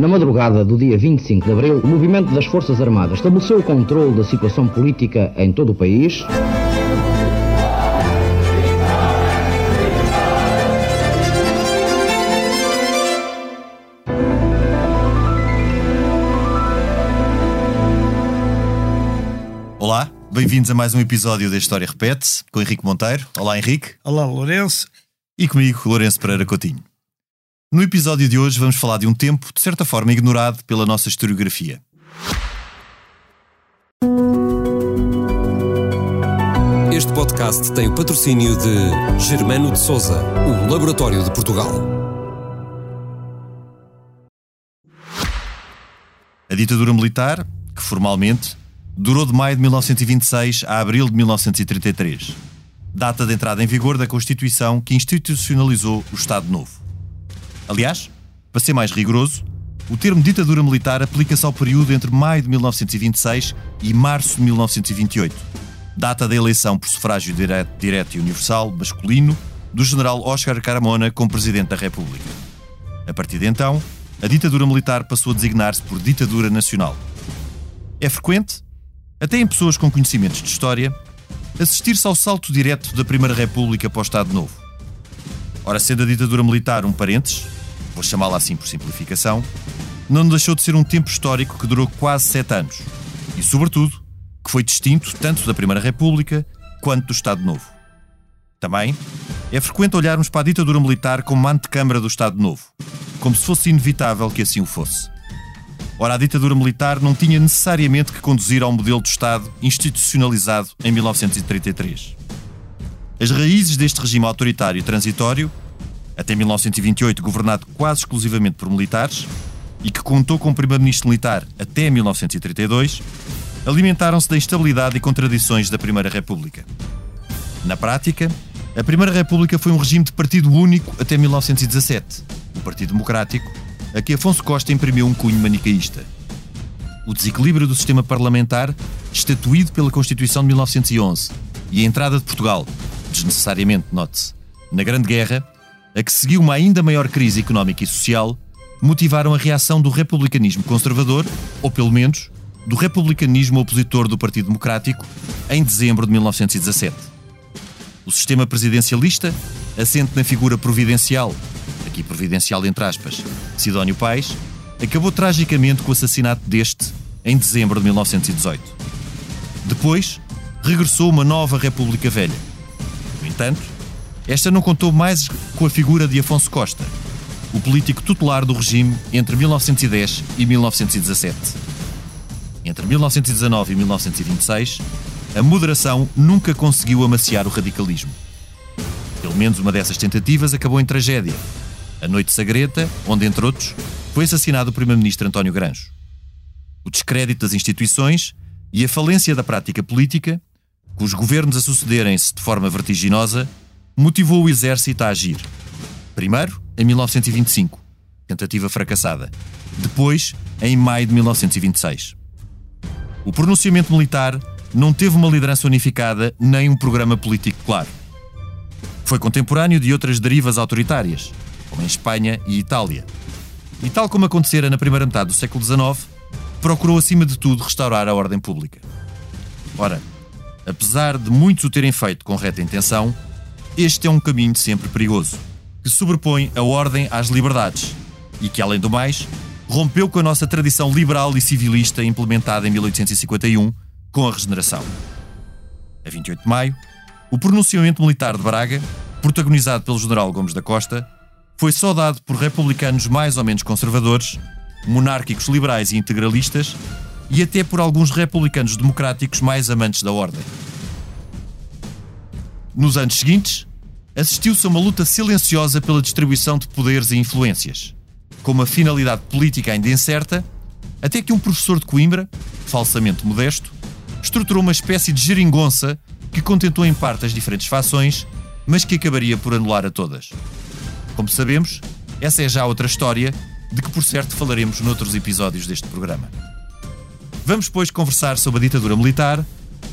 Na madrugada do dia 25 de abril, o movimento das Forças Armadas estabeleceu o controle da situação política em todo o país. Olá, bem-vindos a mais um episódio da História Repete, com Henrique Monteiro. Olá, Henrique. Olá, Lourenço. E comigo, Lourenço Pereira Coutinho. No episódio de hoje vamos falar de um tempo, de certa forma, ignorado pela nossa historiografia. Este podcast tem o patrocínio de Germano de Souza, o Laboratório de Portugal. A ditadura militar, que formalmente durou de maio de 1926 a abril de 1933, data de entrada em vigor da Constituição que institucionalizou o Estado Novo. Aliás, para ser mais rigoroso, o termo ditadura militar aplica-se ao período entre maio de 1926 e março de 1928, data da eleição por sufrágio direto, direto e universal masculino do general Oscar Carmona como Presidente da República. A partir de então, a ditadura militar passou a designar-se por ditadura nacional. É frequente, até em pessoas com conhecimentos de história, assistir-se ao salto direto da Primeira República para o Estado Novo. Ora, sendo a ditadura militar um parênteses, chamá-la assim por simplificação, não deixou de ser um tempo histórico que durou quase sete anos e, sobretudo, que foi distinto tanto da Primeira República quanto do Estado Novo. Também é frequente olharmos para a ditadura militar como uma antecâmara do Estado Novo, como se fosse inevitável que assim o fosse. Ora, a ditadura militar não tinha necessariamente que conduzir ao modelo de Estado institucionalizado em 1933. As raízes deste regime autoritário transitório, até 1928 governado quase exclusivamente por militares, e que contou com um primeiro-ministro militar até 1932, alimentaram-se da instabilidade e contradições da Primeira República. Na prática, a Primeira República foi um regime de partido único até 1917, o Partido Democrático, a que Afonso Costa imprimiu um cunho manicaísta. O desequilíbrio do sistema parlamentar, estatuído pela Constituição de 1911, e a entrada de Portugal, desnecessariamente, note-se, na Grande Guerra, a que seguiu uma ainda maior crise económica e social, motivaram a reação do republicanismo conservador, ou pelo menos do republicanismo opositor do Partido Democrático, em dezembro de 1917. O sistema presidencialista, assente na figura providencial, aqui providencial entre aspas, Sidónio Pais, acabou tragicamente com o assassinato deste em dezembro de 1918. Depois, regressou uma nova República Velha. No entanto, esta não contou mais com a figura de Afonso Costa, o político tutelar do regime entre 1910 e 1917. Entre 1919 e 1926, a moderação nunca conseguiu amaciar o radicalismo. Pelo menos uma dessas tentativas acabou em tragédia. A Noite Sagreta, onde, entre outros, foi assassinado o primeiro-ministro António Granjo. O descrédito das instituições e a falência da prática política, com os governos a sucederem-se de forma vertiginosa, motivou o exército a agir. Primeiro, em 1925, tentativa fracassada. Depois, em maio de 1926. O pronunciamento militar não teve uma liderança unificada nem um programa político claro. Foi contemporâneo de outras derivas autoritárias, como em Espanha e Itália. E tal como acontecera na primeira metade do século XIX, procurou acima de tudo restaurar a ordem pública. Ora, apesar de muitos o terem feito com reta intenção, este é um caminho sempre perigoso, que sobrepõe a ordem às liberdades e que, além do mais, rompeu com a nossa tradição liberal e civilista implementada em 1851 com a regeneração. A 28 de maio, o pronunciamento militar de Braga, protagonizado pelo general Gomes da Costa, foi saudado por republicanos mais ou menos conservadores, monárquicos liberais e integralistas e até por alguns republicanos democráticos mais amantes da ordem. Nos anos seguintes, assistiu-se a uma luta silenciosa pela distribuição de poderes e influências, com uma finalidade política ainda incerta, até que um professor de Coimbra, falsamente modesto, estruturou uma espécie de geringonça que contentou em parte as diferentes fações, mas que acabaria por anular a todas. Como sabemos, essa é já outra história, de que por certo falaremos noutros episódios deste programa. Vamos, pois, conversar sobre a ditadura militar,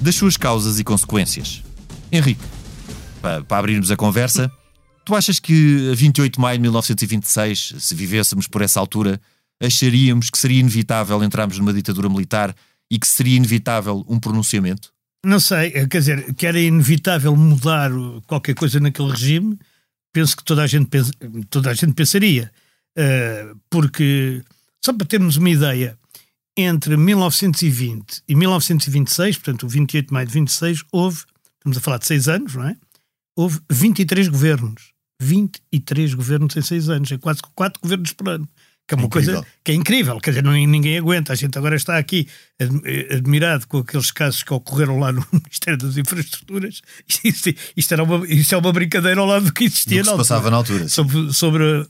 das suas causas e consequências. Henrique, para, para abrirmos a conversa, tu achas que a 28 de maio de 1926, se vivêssemos por essa altura, acharíamos que seria inevitável entrarmos numa ditadura militar e que seria inevitável um pronunciamento? Não sei, eh, quer dizer, que era inevitável mudar qualquer coisa naquele regime, penso que toda a gente, pensa, toda a gente pensaria. Uh, porque, só para termos uma ideia, entre 1920 e 1926, portanto, o 28 de maio de 26, houve, estamos a falar de seis anos, não é? Houve 23 governos. 23 governos em seis anos. É quase quatro governos por ano. Que é uma incrível. coisa que é incrível, quer dizer, não, ninguém aguenta. A gente agora está aqui admirado com aqueles casos que ocorreram lá no Ministério das Infraestruturas. Isto, isto, era uma, isto é uma brincadeira ao lado do que existia do que se passava na altura. Sobre, sobre.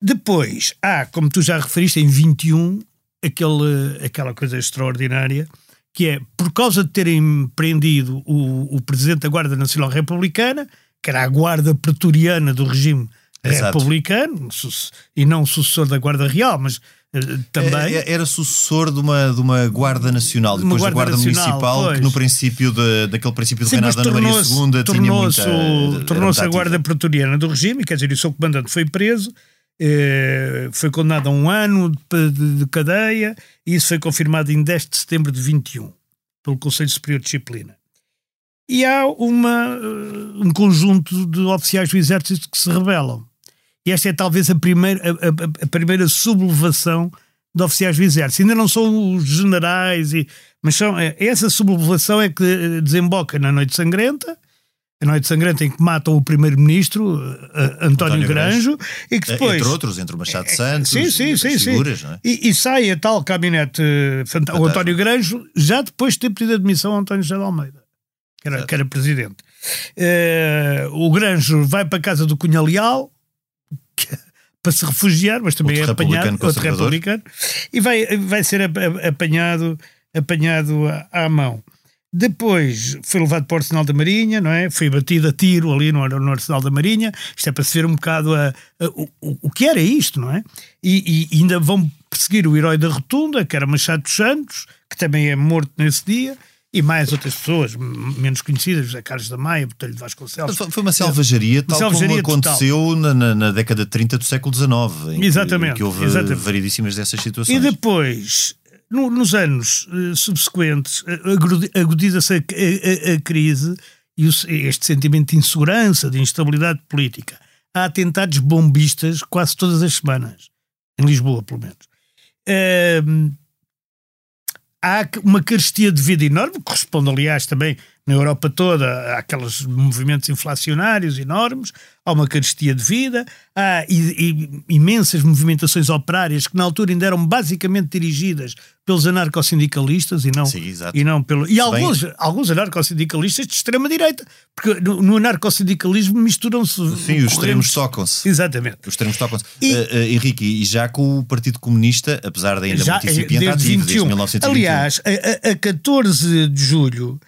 Depois, há, como tu já referiste, em 21, aquele, aquela coisa extraordinária que é, por causa de terem prendido o, o Presidente da Guarda Nacional Republicana, que era a guarda pretoriana do regime Exato. republicano e não sucessor da Guarda Real, mas uh, também. É, era sucessor de uma, de uma Guarda Nacional, depois guarda da Guarda Nacional, Municipal, pois. que no princípio de, daquele princípio do reinado da Ana Maria II tornou-se tornou a Guarda Pretoriana do regime, quer dizer, o seu comandante foi preso. Eh, foi condenado a um ano de, de, de, cadeia e isso foi confirmado em 10 de setembro de 21 pelo Conselho Superior de Disciplina e há uma, eh, um conjunto de oficiais do exército que se rebelam. E esta é talvez a primeira, a, a, a primeira sublevação de oficiais do exército. Ainda não são os generais, e, mas são, é, essa sublevação é que eh, desemboca na Noite Sangrenta, a Noite Sangrenta em que matam o primeiro-ministro, uh, António, António Granjo, e que depois... Entre outros, entre o Machado Santos sim, sim, sim, figuras, é? e, e, sai a tal gabinete, o António Granjo, já depois de ter pedido admissão a António José de Almeida que era, que era presidente. Uh, o Granjo vai para a casa do Cunha Leal que, para se refugiar, mas também outro é apanhado, outro republicano, e vai, vai ser apanhado, apanhado à, à mão. Depois foi levado para o Arsenal da Marinha, não é? Foi batido a tiro ali no, no Arsenal da Marinha. Isto é para se ver um bocado a, a, o, o que era isto, não é? E, e, ainda vão perseguir o herói da Rotunda, que era Machado dos Santos, que também é morto nesse dia e mais outras pessoas menos conhecidas, José Carlos da Maia, Botelho de Vasconcelos. Foi uma selvageria, tal selvageria como aconteceu na, na, na, década de 30 do século XIX, em exatamente, que, que houve exatamente. variedíssimas dessas situações. E depois, no, nos anos uh, subsequentes, uh, agudiza-se a, a, a, crise e o, este sentimento de insegurança, de instabilidade política. Há atentados bombistas quase todas as semanas, em Lisboa, pelo menos. Uh, há uma carestia de vida enorme, que corresponde, aliás, também na Europa toda àqueles movimentos inflacionários enormes, há uma carestia de vida, há imensas movimentações operárias que na altura ainda eram basicamente dirigidas pelos anarcossindicalistas e não, Sim, e não pelo. E alguns, alguns anarcossindicalistas de extrema-direita, porque no, no anarcossindicalismo misturam-se. Sim, os extremos tocam-se. Exatamente. Os extremos tocam-se. E, uh, uh, Henrique, e já com o Partido Comunista, apesar de ainda já, muito incipiente ativo, desde 1921. Aliás, a, a 14 de julho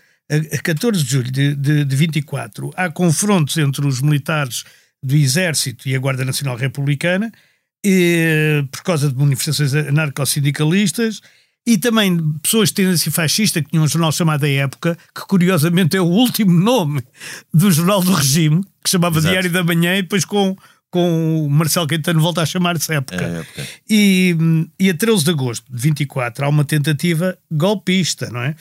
a 14 de julho de, de, de 24, há confrontos entre os militares do Exército e a Guarda Nacional Republicana, e, por causa de manifestações anarcossindicalistas, e também pessoas de tendência fascista, que tinham um jornal chamado A Época, que curiosamente é o último nome do jornal do regime, que chamava Exato. Diário da Manhã, e depois com com o Marcelo Caetano volta a chamar-se época. É, época. E, e a 13 de agosto de 24 há uma tentativa golpista, não é?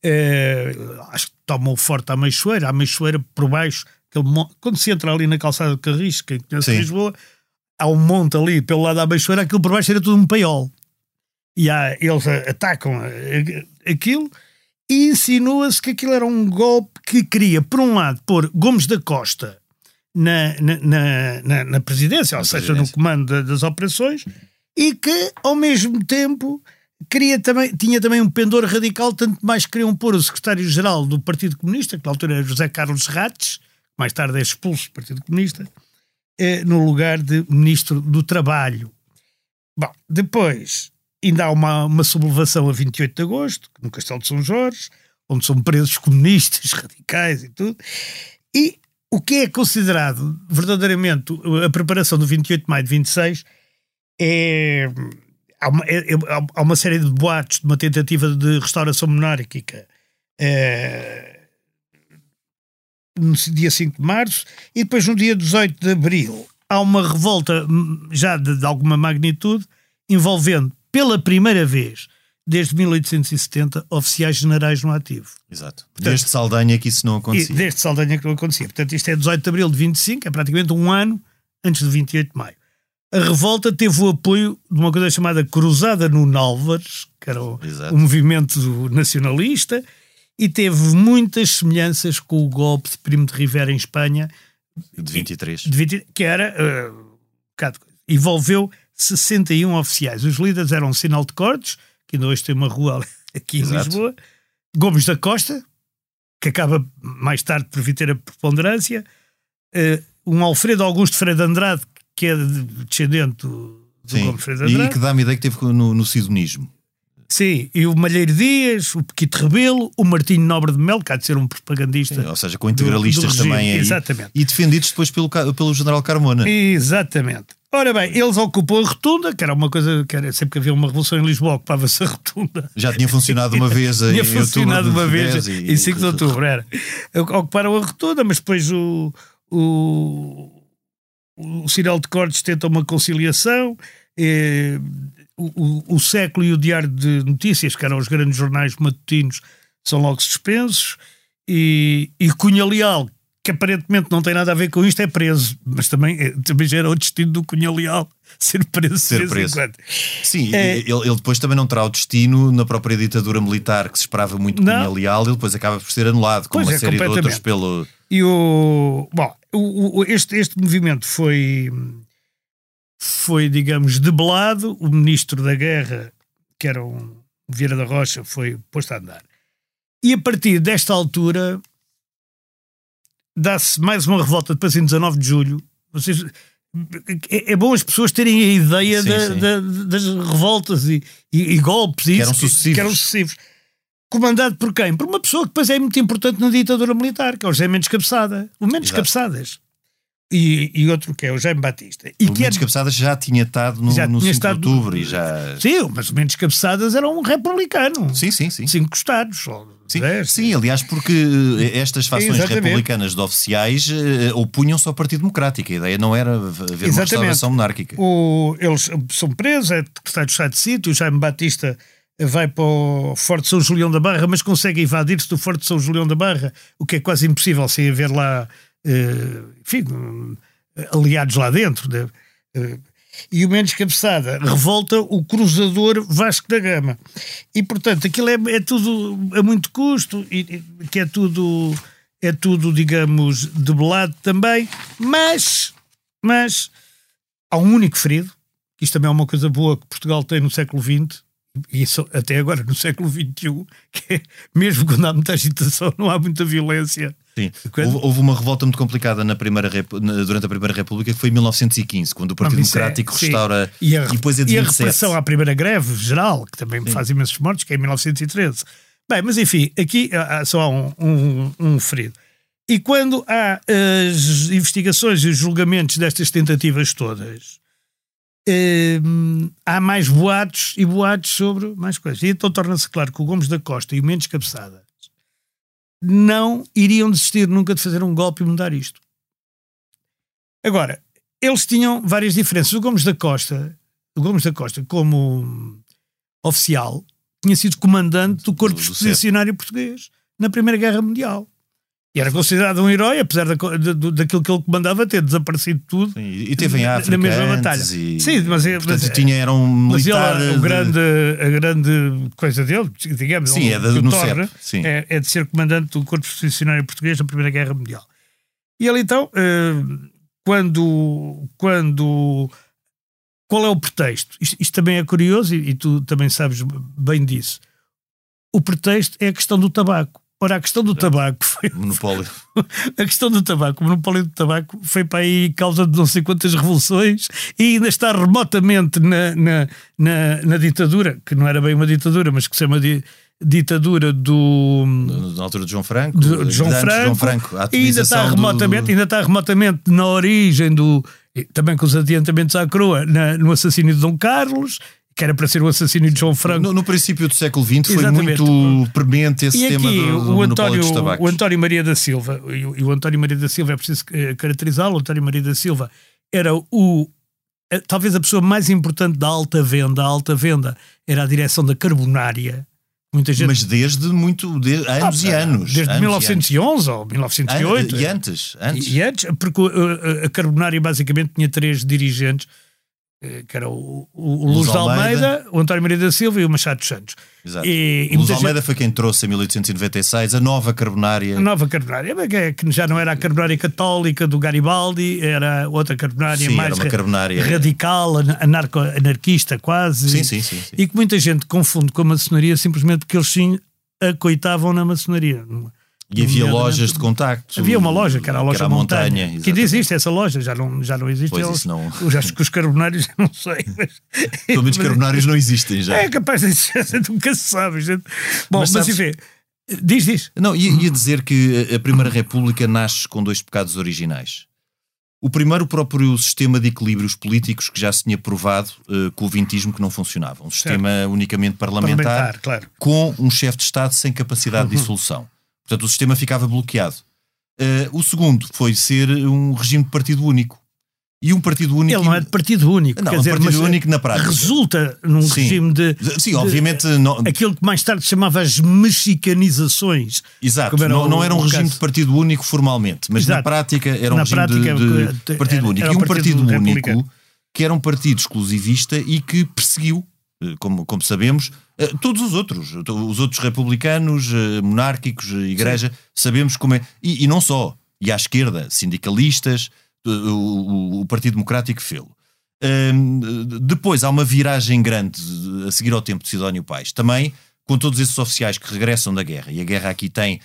é acho que tomam forte a Meixoeira, a Meixoeira por baixo, aquele, quando se entra ali na calçada de Carris, quem conhece Sim. Lisboa, há um monte ali pelo lado da Meixoeira, aquilo por baixo era tudo um paiol. E há, eles atacam aquilo e insinua-se que aquilo era um golpe que queria, por um lado, pôr Gomes da Costa na, na, na, na presidência, ou seja, no comando das operações, e que, ao mesmo tempo, queria também, tinha também um pendor radical, tanto mais queriam pôr o secretário-geral do Partido Comunista, que na altura era José Carlos Rates, mais tarde é expulso do Partido Comunista, eh, no lugar de Ministro do Trabalho. Bom, depois ainda há uma, uma sublevação a 28 de agosto, no Castelo de São Jorge, onde são presos comunistas, radicais e tudo, e o que é considerado verdadeiramente a preparação do 28 de maio de 26 é. Há uma, é, é, há uma série de boatos de uma tentativa de restauração monárquica é, no dia 5 de março e depois no dia 18 de abril há uma revolta hum, já de, de alguma magnitude envolvendo pela primeira vez desde 1870 oficiais generais no ativo. Exato. desde Saldanha que isso não acontecia. desde Saldanha que não acontecia. Portanto, isto é 18 de abril de 25, é praticamente um ano antes de 28 de maio. A revolta teve o apoio de uma coisa chamada Cruzada no Nálvares, que era o, o movimento nacionalista, e teve muitas semelhanças com o golpe de Primo de Rivera em Espanha, De 23. de 20 que era. um coisa. envolveu 61 oficiais. Os líderes eram Sinal de Cortes, que ainda hoje tem uma rua aqui em Exato. Lisboa, Gomes da Costa, que acaba mais tarde por vir ter a preponderância, eh, um Alfredo Augusto Freire de Andrade, que é de- descendente do, do Sim. Gomes Freire de E Andrade. que dá-me ideia que teve no, no sidonismo. Sim, e o Malheiro Dias, o Pequito Rebelo, o Martinho Nobre de Melo, que há de ser um propagandista. Ou seja, com integralistas do regime, também aí. exatamente. E defendidos depois pelo, pelo general Carmona. Exatamente. Ora bem, eles ocupam a rotunda, que era uma coisa que era sempre que havia uma revolução em Lisboa, ocupava-se a rotunda. Já tinha funcionado uma vez em Tinha funcionado uma vez 10 e- em 5 de outubro, era. Ocuparam a rotunda, mas depois o, o, o Cirel de Cortes tenta uma conciliação. eh, o, o, o Século e o Diário de Notícias, que eram os grandes jornais matutinos, são logo suspensos. E, e Cunha Leal, que aparentemente não tem nada a ver com isto, é preso. Mas também, eh, também já era o destino do Cunha Leal ser preso. Ser preso. Sim, É. ele, ele depois também não terá o destino na própria ditadura militar que se esperava muito Não. Cunha Leal, ele depois acaba por ser anulado, como Pois uma é, série de outros pelo. E o. Bom, o, o- este, este movimento foi. Foi, digamos, debelado. O ministro da Guerra, que era um Vieira da Rocha, foi posto a andar. E a partir desta altura. Dá-se mais uma revolta depois em 19 de julho. Vocês, é, é bom as pessoas terem a ideia Sim, da- sim. da- das revoltas e, e- e golpes e Que isso, eram sucessivos. que eram sucessivos. Comandado por quem? Por uma pessoa que depois é muito importante na ditadura militar, que é o José Mendes Cabeçada. O Mendes Exato. Cabeçadas. E, e outro que é o Jaime Batista. E O que é, Mendes Cabeçadas já tinha estado no, Já no tinha 5 estado- de outubro e já. Sim, mas o Mendes Cabeçadas era um republicano. Sim, sim, sim. Cinco estados. ou Sim, sim, aliás, porque eh, estas fações Exatamente. republicanas de oficiais eh, opunham-se ao Partido Democrático. A ideia não era haver uma Exatamente. restauração monárquica. O- eles são presos, é secretário de Estado de Sítio, o Jaime Batista vai para o Forte São Julião da Barra, mas consegue evadir-se do Forte São Julião da Barra, o que é quase impossível sem haver lá, enfim, hum, aliados lá dentro. né? Eh, e o Mendes Cabeçada revolta o cruzador Vasco da Gama. E, portanto, aquilo é, é tudo a muito custo, e, e- que é tudo, é tudo, digamos, debelado também, mas, mas há um único ferido, que isto também é uma coisa boa que Portugal tem no século XX, e isso até agora no século XXI, que é, mesmo quando há muita agitação, não há muita violência. Sim. Quando- Houve, uma revolta muito complicada na primeira durante a Primeira República, que foi em 1915, quando o Partido Não, é- Democrático sim. restaura. E, a, depois é de e a 27. repressão à primeira greve geral, que também faz imensos mortos, que é em 1913. Bem, mas enfim, aqui há- há- só há um, um, um ferido. E quando há as investigações e os julgamentos destas tentativas todas, hum, há mais boatos e boatos sobre mais coisas. E então torna-se claro que o Gomes da Costa e o Mendes Cabeçada não iriam desistir nunca de fazer um golpe e mudar isto. Agora, eles tinham várias diferenças. O Gomes da Costa, o Gomes da Costa, como oficial, tinha sido comandante do Corpo Do- do Expedicionário Português na Primeira Guerra Mundial. E era considerado um herói, apesar da, da- daquilo que ele comandava ter desaparecido tudo. Sim, e teve em Na- na África mesma batalha. E, Sim, mas é- portanto, mas- tinha, era um Mas ele, militar. de- grande, a grande coisa dele, digamos, Sim, é torna, CEP, sim. é, é de ser comandante do Corpo Expedicionário Português na Primeira Guerra Mundial. E ele então, eh, quando, quando qual é o pretexto? Isto, isto também é curioso e, e tu também sabes bem disso. O pretexto é a questão do tabaco. Ora, a questão do tabaco foi Monopólio. a questão do tabaco, o monopólio do tabaco foi para aí causa de não sei quantas revoluções e ainda está remotamente na, na, na, na ditadura, que não era bem uma ditadura, mas que se chama di, ditadura do, Na altura de João Franco. de, de João, de Franco, João Franco. E ainda está atomização do- remotamente, ainda está remotamente na origem do também com os adiantamentos à coroa na- no assassínio de Dom Carlos, que era para ser o assassínio de João Franco. No, no princípio do século XX foi Exatamente. muito premente esse E tema aqui do, do o, António, dos tabacos. o António Maria da Silva, e o, e o António Maria da Silva é preciso eh, caracterizá-lo. O António Maria da Silva era o talvez a pessoa mais importante da alta venda, a alta venda era a direção da carbonária. Muita gente... Mas desde muito, de, anos ah, e anos. Desde anos 1911 ou 1908. E antes, antes. E, antes, porque a, a carbonária basicamente tinha três dirigentes eh, que era o, o, o Luz de Almeida, Almeida, o António Maria da Silva e o Machado Santos. Exato. E, e Luz Almeida gente... foi quem trouxe em 1896 a nova carbonária. A nova carbonária, que já não era a carbonária católica do Garibaldi, era outra carbonária sim, mais carbonária... radical, anarco, anarquista quase. Sim, sim, sim, sim, E que muita gente confunde com a maçonaria simplesmente porque eles sim acoitavam na maçonaria. E havia lojas de contacto. Havia uma loja, que era a loja que era Montanha. montanha que ainda existe essa loja, já não, já não existe. Pois isso não... Eu acho que os carbonários, não sei. Mas... Pelo menos carbonários não existem já. É capaz de existir, nunca se sabe. Gente. Bom, mas, mas enfim, diz, diz. Não, ia, ia dizer que a Primeira República nasce com dois pecados originais. O primeiro, o próprio sistema de equilíbrios políticos que já se tinha provado uh, com o vintismo que não funcionava. Um sistema certo. unicamente parlamentar, parlamentar claro. com um chefe de Estado sem capacidade de dissolução. Portanto, o sistema ficava bloqueado. Uh, o segundo foi ser um regime de partido único. E um partido único. Ele não é de partido único. Não, quer um dizer, partido único na prática. Resulta num sim. regime de. Sim, obviamente. não... Aquilo que mais tarde chamava as mexicanizações. Exato. Não, não, era um regime caso. de partido único formalmente, mas Exato. na prática era um na regime prática, de, de partido único. e um partido, partido único que era um partido exclusivista e que perseguiu, eh, como, como sabemos, eh, todos os outros, os outros republicanos, eh, monárquicos, igreja, Sim. sabemos como é. E, e, não só. E à esquerda, sindicalistas, o, o, Partido Democrático fê-lo. Um, depois há uma viragem grande a seguir ao tempo de Sidónio Pais. Também com todos esses oficiais que regressam da guerra. E a guerra aqui tem,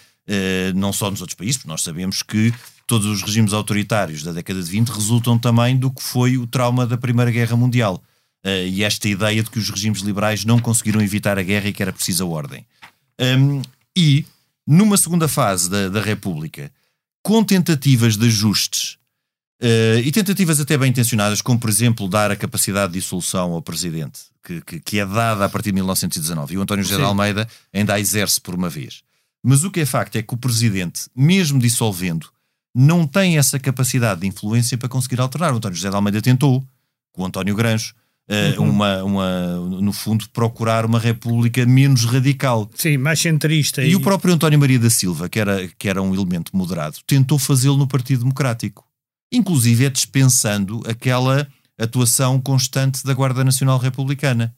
não só nos outros países, porque nós sabemos que todos os regimes autoritários da década de 20 resultam também do que foi o trauma da Primeira Guerra Mundial. Uh, e esta ideia de que os regimes liberais não conseguiram evitar a guerra e que era precisa ordem. Um, e, numa segunda fase da, da República, com tentativas de ajustes uh, e tentativas até bem intencionadas, como por exemplo dar a capacidade de dissolução ao presidente, que, que, que é dada a partir de 1919, e o António José de Almeida ainda a exerce por uma vez. Mas o que é facto é que o presidente, mesmo dissolvendo, não tem essa capacidade de influência para conseguir alternar. O António José de Almeida tentou, com o António Granjo, Uh, uma, uma, no fundo, procurar uma república menos radical. Sim, mais centrista. E, e, o próprio António Maria da Silva, que era, que era um elemento moderado, tentou fazê-lo no Partido Democrático. Inclusive é dispensando aquela atuação constante da Guarda Nacional Republicana.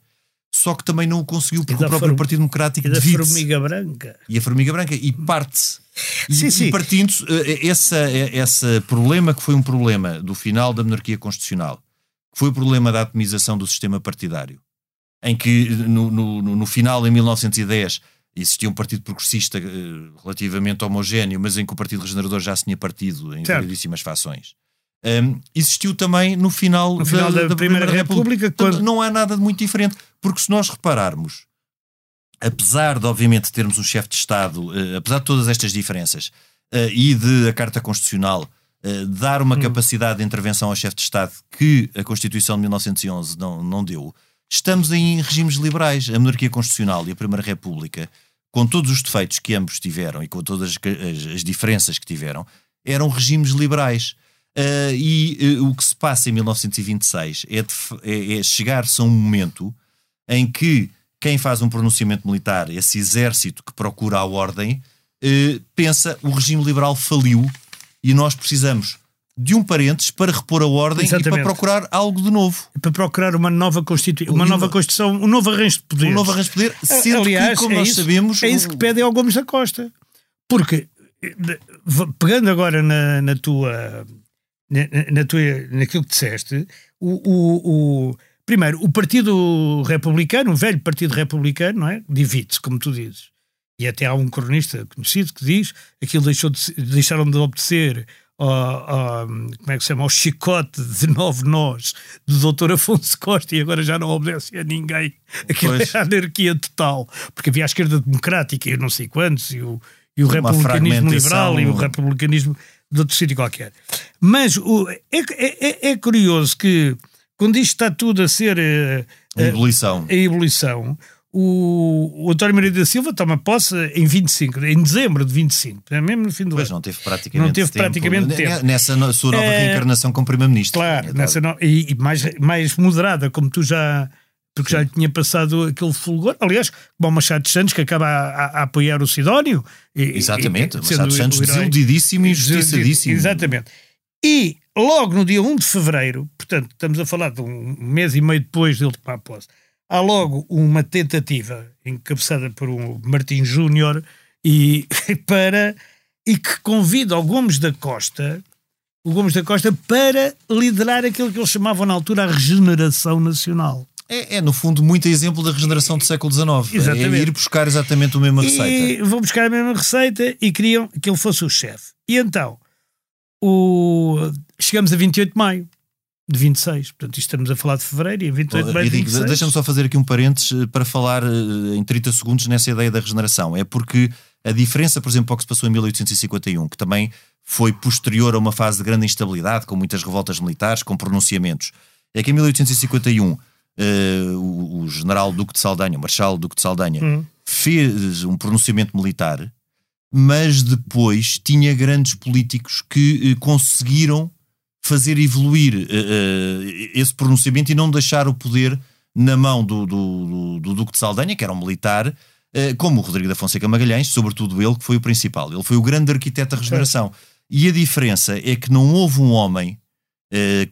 Só que também não o conseguiu porque o próprio Partido Democrático e da formiga branca. E a formiga branca. E parte-se. Sim, e, sim. e partindo eh, esse, esse problema que foi um problema do final da monarquia constitucional foi o problema da atomização do sistema partidário, em que no, no, no final, em 1910, existia um partido progressista uh, relativamente homogéneo, mas em que o Partido Regenerador já se tinha partido em variedíssimas fações. Um, existiu também no final, no final da, da, da, Primeira, Primeira República. República quando... Não há nada de muito diferente, porque se nós repararmos, apesar de obviamente termos um chefe de Estado, uh, apesar de todas estas diferenças, uh, e de a Carta Constitucional eh, dar uma hum. capacidade de intervenção ao chefe de Estado que a Constituição de 1911 não, não deu, estamos em regimes liberais. A monarquia constitucional e a Primeira República, com todos os defeitos que ambos tiveram e com todas as, as diferenças que tiveram, eram regimes liberais. Uh, e uh, o que se passa em 1926 é, é, é chegar-se a um momento em que quem faz um pronunciamento militar, esse exército que procura a ordem, pensa o regime liberal faliu e nós precisamos de um parentes para repor a ordem Exatamente. e para procurar algo de novo. Para procurar uma nova Constituição, uma, nova Constituição, um novo arranjo de poder. Um novo arranjo de poder, sendo Aliás, que, como é nós isso, sabemos... É isso que pede ao Gomes da Costa. Porque, pegando agora na, na tua... Na, na, tua, naquilo que disseste, o, o, o, primeiro, o Partido Republicano, o velho Partido Republicano, não é? Divide-se, como tu dizes. E até há um cronista conhecido que diz aquilo deixou de, deixaram de obedecer ao, ao, como é que se chama, ao chicote de nove nós do doutor Afonso Costa e agora já não obedece a ninguém. Aquilo pois. é anarquia total. Porque havia a esquerda democrática e não sei quantos, e o, e o republicanismo liberal e o republicanismo de outro sítio qualquer. Mas o, é, é, é, é curioso que quando isto está tudo a ser uh, a ebulição, a ebulição o, o António Maria da Silva toma posse em 25, em dezembro de 25, é mesmo no fim do Pois ano. não teve praticamente Não teve tempo. praticamente tempo. Nessa sua nova É, reencarnação como Primeiro-Ministro. Claro, É, nessa no- e, e mais, mais moderada, como tu já. Porque já lhe tinha passado aquele fulgor. Aliás, como o Machado de Santos, que acaba a, a- a apoiar o Sidónio. e- Exatamente, e- Machado Santos o herói. desiludidíssimo e injustiçadíssimo. Exatamente. E logo no dia 1 de fevereiro, portanto, estamos a falar de um mês e meio depois dele tomar posse, há logo uma tentativa encabeçada por um Martim Júnior e para e que convida o Gomes da Costa, o Gomes da Costa para liderar aquilo que eles chamavam na altura a regeneração nacional. É, é, no fundo, muito exemplo da regeneração do século XIX. Exatamente. É ir buscar exatamente a mesma receita. E vão buscar a mesma receita e queriam que ele fosse o chefe. E então, o... chegamos a 28 de maio de 26. Portanto, isto estamos a falar de fevereiro e em 28 de maio de digo, 26. Deixa-me só fazer aqui um parênteses eh, para falar eh, em 30 segundos nessa ideia da regeneração. É porque a diferença, por exemplo, ao que se passou em 1851, que também foi posterior a uma fase de grande instabilidade, com muitas revoltas militares, com pronunciamentos, é que em 1851 eh, o, o general Duque de Saldanha, o Marechal Duque de Saldanha, Hum. fez um pronunciamento militar, mas depois tinha grandes políticos que eh, conseguiram fazer evoluir eh, eh, esse pronunciamento e não deixar o poder na mão do, do, do- do Duque de Saldanha, que era um militar, eh, como o Rodrigo da Fonseca Magalhães, sobretudo ele, que foi o principal. Ele foi o grande arquiteto da regeneração. E a diferença é que não houve um homem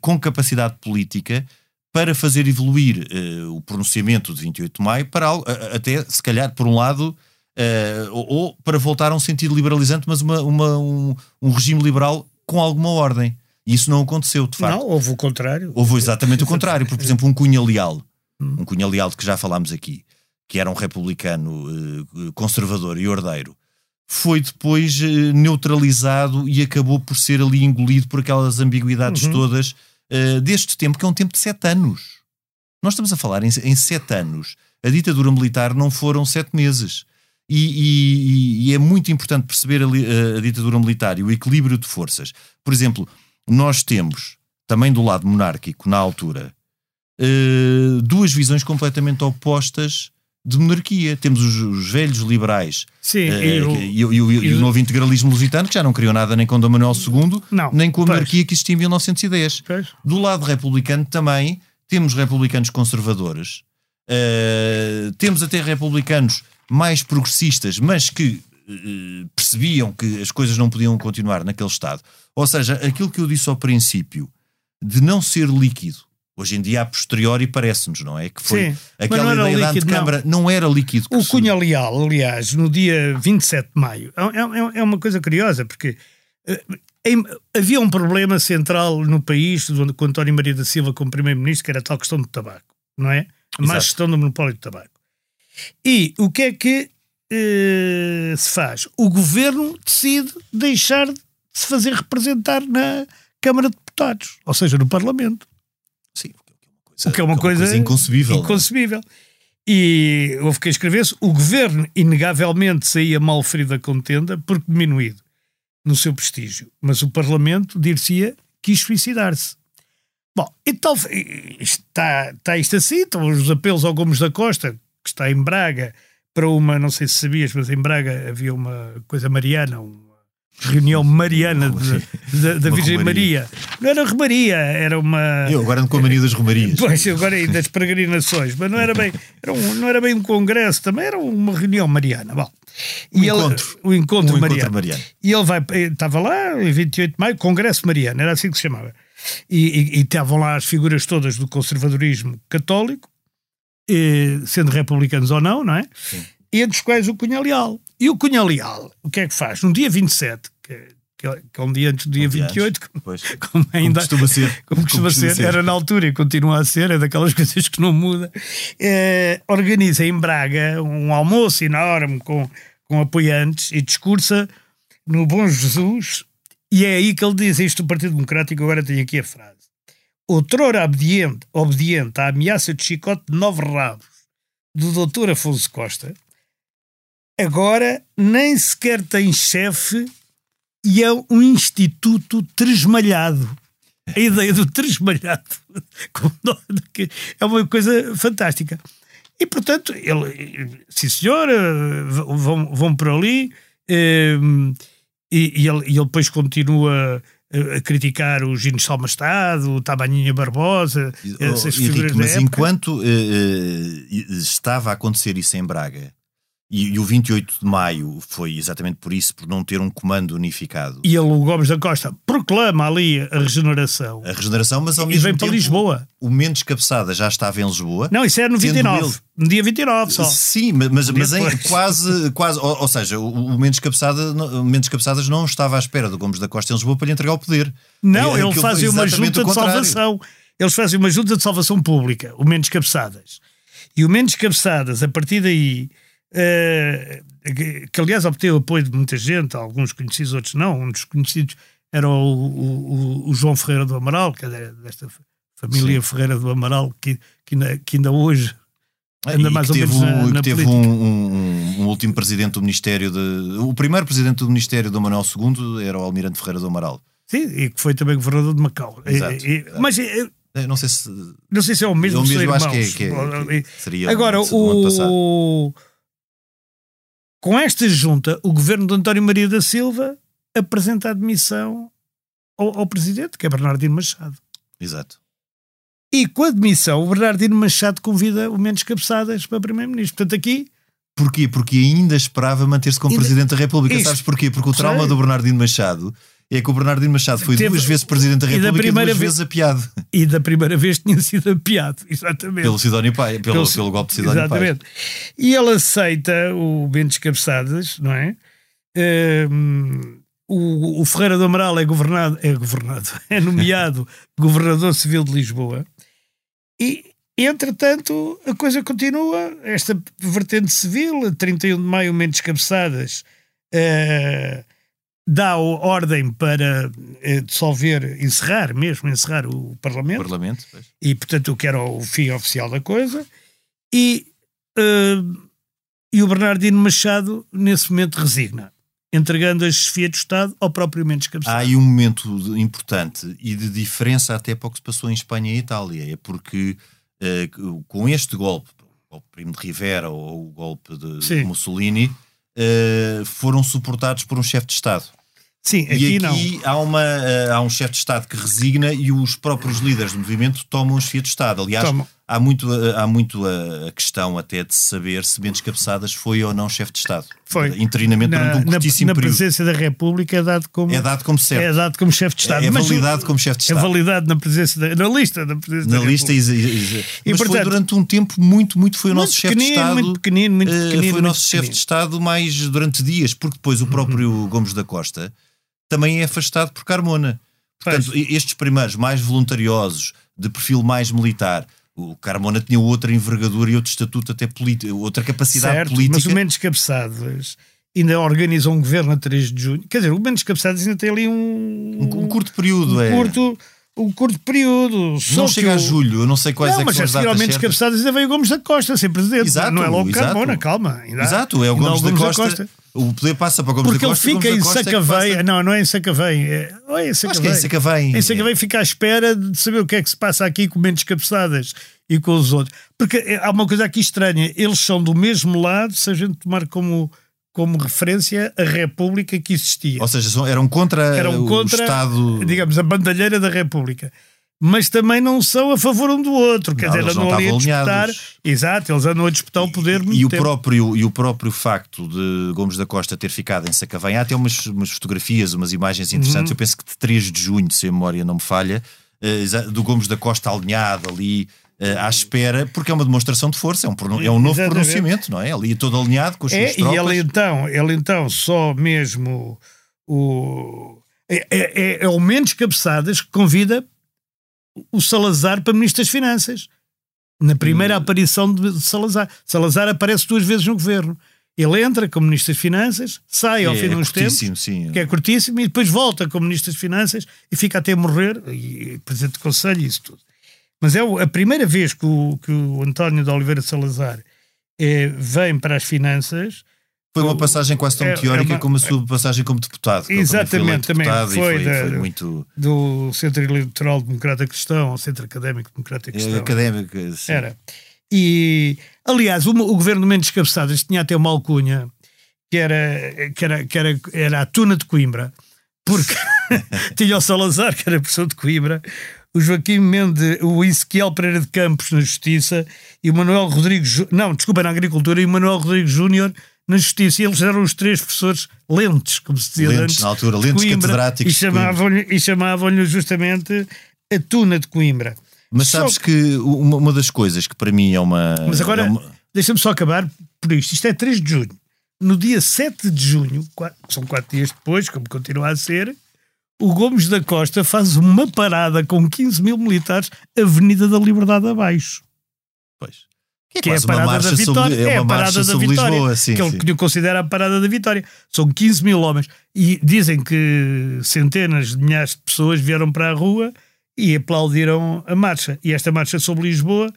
com capacidade política para fazer evoluir o pronunciamento de 28 de maio para algo, até se calhar por um lado eh, ou, ou para voltar a um sentido liberalizante mas uma, uma- um, um regime liberal com alguma ordem e isso não aconteceu de facto Não, houve o contrário. Houve exatamente o contrário, porque, por exemplo, um Cunha Leal, um Cunha Leal de que já falámos aqui, que era um republicano eh, conservador e ordeiro, foi depois eh, neutralizado e acabou por ser ali engolido por aquelas ambiguidades Uhum. todas eh, deste tempo, que é um tempo de sete anos. Nós estamos a falar em, em sete anos. A ditadura militar não foram sete meses. E, e- e é muito importante perceber a, a ditadura militar e o equilíbrio de forças. Por exemplo, nós temos, também do lado monárquico, na altura, eh, duas visões completamente opostas de monarquia. Temos os, os velhos liberais Sim, eh, e o- e, o- e o- e o novo integralismo lusitano, que já não criou nada nem com Dom Manuel II, Não, nem com a pois. monarquia que existia em 1910. Pois. Do lado republicano também temos republicanos conservadores, eh, temos até republicanos mais progressistas, mas que percebiam que as coisas não podiam continuar naquele estado. Ou seja, aquilo que eu disse ao princípio de não ser líquido. Hoje em dia, a posteriori, parece-nos, não é? Que foi Sim, aquela não ideia da líquido, não. antecâmara, não. era líquido. O Cunha Leal, aliás, no dia 27 de maio, é, é- é uma coisa curiosa, porque eh, havia um problema central no país com António Maria da Silva como Primeiro-Ministro, que era a tal questão do tabaco, não é? A má gestão do monopólio do tabaco. E o que é que eh, se faz? O governo decide deixar de se fazer representar na Câmara de Deputados, ou seja, no Parlamento. Sim, O que é uma coisa, inconcebível. não é? inconcebível. E houve quem escrevesse: o governo, inegavelmente, saía mal ferido da contenda porque diminuído no seu prestígio. Mas o Parlamento, dir-se-ia, quis suicidar-se. Bom, então está, está isto assim. Estão os apelos ao Gomes da Costa, que está em Braga, para uma, não sei se sabias, mas em Braga havia uma coisa mariana, uma reunião mariana da- Virgem. Maria. Não era romaria, era uma. Eu agora ando com a mania das romarias. Pois, agora aí das peregrinações, mas não era bem, era um, não era bem um congresso, também era uma reunião mariana. Bom, Um e ele- encontro. o encontro Um encontro mariano. mariano. E ele vai, eh, estava lá em 28 de maio, Congresso Mariano, era assim que se chamava. E, e- e estavam lá as figuras todas do conservadorismo católico, eh, sendo republicanos ou não, não é? E entre os quais o Cunha Leal. E o Cunha Leal, o que é que faz? No dia 27, que, que é que é um dia antes do dia Um dia 28, antes, pois. como ainda costuma ser. como costuma ser, era na altura e continua a ser, é daquelas coisas que não muda. Eh, organiza em Braga um almoço enorme com, com apoiantes e discursa no Bom Jesus, e é aí que ele diz isto do Partido Democrático. Agora tenho aqui a frase: Outrora obediente, obediente à ameaça de chicote de nove rabos do doutor Afonso Costa, agora nem sequer tem chefe e é um instituto tresmalhado. A ideia do tresmalhado é uma coisa fantástica. E, portanto, ele, sim senhor, vão, vão por ali, eh, e, ele, e ele depois continua a criticar o Gino Salmastado, o Tabaninha Barbosa, essas oh, figuras Henrique, Mas época. enquanto uh, uh, estava a acontecer isso em Braga, e, e, o 28 de maio foi exatamente por isso, por não ter um comando unificado. E ele, o Gomes da Costa, proclama ali a regeneração. A regeneração, mas ao e mesmo vem tempo. para Lisboa. O Mendes Cabeçada já estava em Lisboa. Não, isso era no 29. Ele... No dia 29 só. Sim, mas, mas em quase. quase ou, ou seja, o, o, Mendes Cabeçada, o Mendes Cabeçadas não estava à espera do Gomes da Costa em Lisboa para lhe entregar o poder. Não, ele fazia uma junta de salvação. Eles fazem uma junta de salvação pública, o Mendes Cabeçadas. E o Mendes Cabeçadas, a partir daí que, que, aliás obteve o apoio de muita gente, alguns conhecidos, outros não. Um dos conhecidos era o, o, o João Ferreira do Amaral, que é desta família Sim. Ferreira do Amaral, que, que, ainda, que ainda hoje ah, anda mais ou menos na, na teve um, um, um, último presidente do Ministério de. O primeiro presidente do Ministério do Manuel II era o Almirante Ferreira do Amaral. Sim, e que foi também governador de Macau. Exato. E, e, mas não sei se. Não sei se é o mesmo. É o mesmo, acho que, é, que, é, que seria Agora, o, com esta junta, o governo de António Maria da Silva apresenta a admissão ao, ao presidente, que é Bernardino Machado. Exato. E com a admissão, o Bernardino Machado convida o Mendes Cabeçadas para primeiro-ministro. Portanto, aqui. Porquê? Porque ainda esperava manter-se como Presidente da República. Isto, Sabes porquê? Porque o trauma sei. do Bernardino Machado é que o Bernardino Machado foi Teve, duas vezes Presidente da República e, da primeira e duas vezes apiado. E da primeira vez tinha sido apiado, exatamente. Pelo Sidónio Pai, pelo, pelo, pelo golpe de Sidónio exatamente. Pai. E ele aceita o Bento Cabeçadas, não é? Um, o, o, Ferreira do Amaral é governado, é governado, é nomeado governador civil de Lisboa. E, entretanto, a coisa continua. Esta vertente civil, 31 de maio, Mendes Cabeçadas, uh, dá ordem para dissolver, encerrar mesmo, encerrar o Parlamento. Parlamento e, portanto, o que era o fim oficial da coisa. E, uh, e o Bernardino Machado, nesse momento, resigna entregando a chefia do Estado ao próprio Mendes Cabeçada. Há aí um momento importante e de diferença até para o que se passou em Espanha e Itália, é porque uh, com este golpe, o golpe primo de Rivera ou o golpe de, de Mussolini, uh, foram suportados por um chefe de Estado. Sim, aqui, e aqui não. Há, uma, uh, há um chefe de Estado que resigna e os próprios líderes do movimento tomam a chefia de Estado. Aliás, Toma. Há muito, há muito a, questão até de saber se Mendes Cabeçadas foi ou não chefe de Estado. Foi. Interinamente na, durante um curtíssimo na. Na presidência da República é dado como... É dado como certo. É dado como chefe de Estado. É, é validado como chefe de Estado. É validado na presidência da, na lista da presidência Na da lista, República. Ex, ex, e, mas portanto, foi durante um tempo muito, muito, foi o nosso chefe de Estado. Muito pequenino, muito uh, pequenino. Foi o nosso chefe de Estado mais durante dias, porque depois o próprio uhum. Gomes da Costa também é afastado por Carmona. Portanto, estes primeiros mais voluntariosos, de perfil mais militar, o Carmona tinha outra envergadura e outro estatuto até político, outra capacidade certo, política. Mas o Mendes Cabeçadas ainda organiza um governo a 3 de junho. Quer dizer, o Mendes Cabeçadas ainda tem ali um... Um, um curto período, um é. Curto, um curto período. Não chega o... a julho, eu não sei quais não, é que mas são as datas Mendes Cabeçadas ainda veio o Gomes da Costa, sem presidente. Exato, não é logo exato. Carmona, calma. Ainda, exato, é o Gomes, da, Gomes Costa. da Costa. O poder passa para o Gomes Porque da Costa. Porque ele fica em é Sacavém. É não, não é em Sacavém. É, ou é em Sacavém. Acho que é em Sacavém. Em Sacavém fica à espera de saber o que é que se passa aqui com Mendes Cabeçadas e com os outros. Porque há uma coisa aqui estranha. Eles são do mesmo lado, se a gente tomar como como referência a República que existia. Ou seja, eram contra, eram contra o Estado. Digamos, a bandalheira da República. Mas também não são a favor um do outro. Quer não, dizer, andam ali a disputar. Alinhados. Exato, eles andam a disputar o poder e, e o próprio E o próprio facto de Gomes da Costa ter ficado em Sacavém, há até umas, umas fotografias, umas imagens interessantes. Uhum. Eu penso que de 3 de junho, se a memória não me falha, uh, do Gomes da Costa alinhado ali uh, à espera, porque é uma demonstração de força, é um, é um novo Exatamente. pronunciamento, não é? Ali todo alinhado com as é, suas tropas. E ele então, ele então só mesmo o. É, é, é o menos cabeçadas que convida o Salazar para Ministro das Finanças. Na primeira hum. aparição de Salazar. Salazar aparece duas vezes no governo. Ele entra como Ministro das Finanças, sai ao é, fim de uns tempos, sim. que é curtíssimo, e depois volta como Ministro das Finanças e fica até morrer, e Presidente do Conselho e isso tudo. Mas é a primeira vez que o, que o António de Oliveira Salazar é, vem para as finanças. Foi uma passagem quase tão é, teórica é uma, como a sua passagem como deputado. Exatamente, também foi, foi, da, foi, muito... do Centro Eleitoral Democrata Cristão ao Centro Académico Democrata Cristão. Académico, sim. Era. E, aliás, o, o governo Mendes Cabeçadas tinha até uma alcunha que era, que era, que era, era a Tuna de Coimbra, porque tinha o Salazar, que era professor de Coimbra, o Joaquim Mendes, o Ezequiel Pereira de Campos na Justiça e o Manuel Rodrigues, não, desculpa, na Agricultura e o Manuel Rodrigues Júnior na Justiça. Eles eram os três professores lentes, como se dizia lentes, antes. na altura, lentes Coimbra, catedráticos. E chamavam-lhe chamavam justamente a Tuna de Coimbra. Mas Só- sabes que uma, uma das coisas que para mim é uma. Mas agora, é uma- deixa-me só acabar por isto. Isto é 3 de junho. No dia 7 de junho, qua- são quatro dias depois, como continua a ser, o Gomes da Costa faz uma parada com 15 mil militares, Avenida da Liberdade abaixo. Pois. Que é a parada da marcha sobre- Vitória. é é a parada da Vitória. Lisboa, sim, que ele considera a parada da Vitória. São 15 mil homens. E dizem que centenas de milhares de pessoas vieram para a rua e aplaudiram a marcha. E esta marcha sobre Lisboa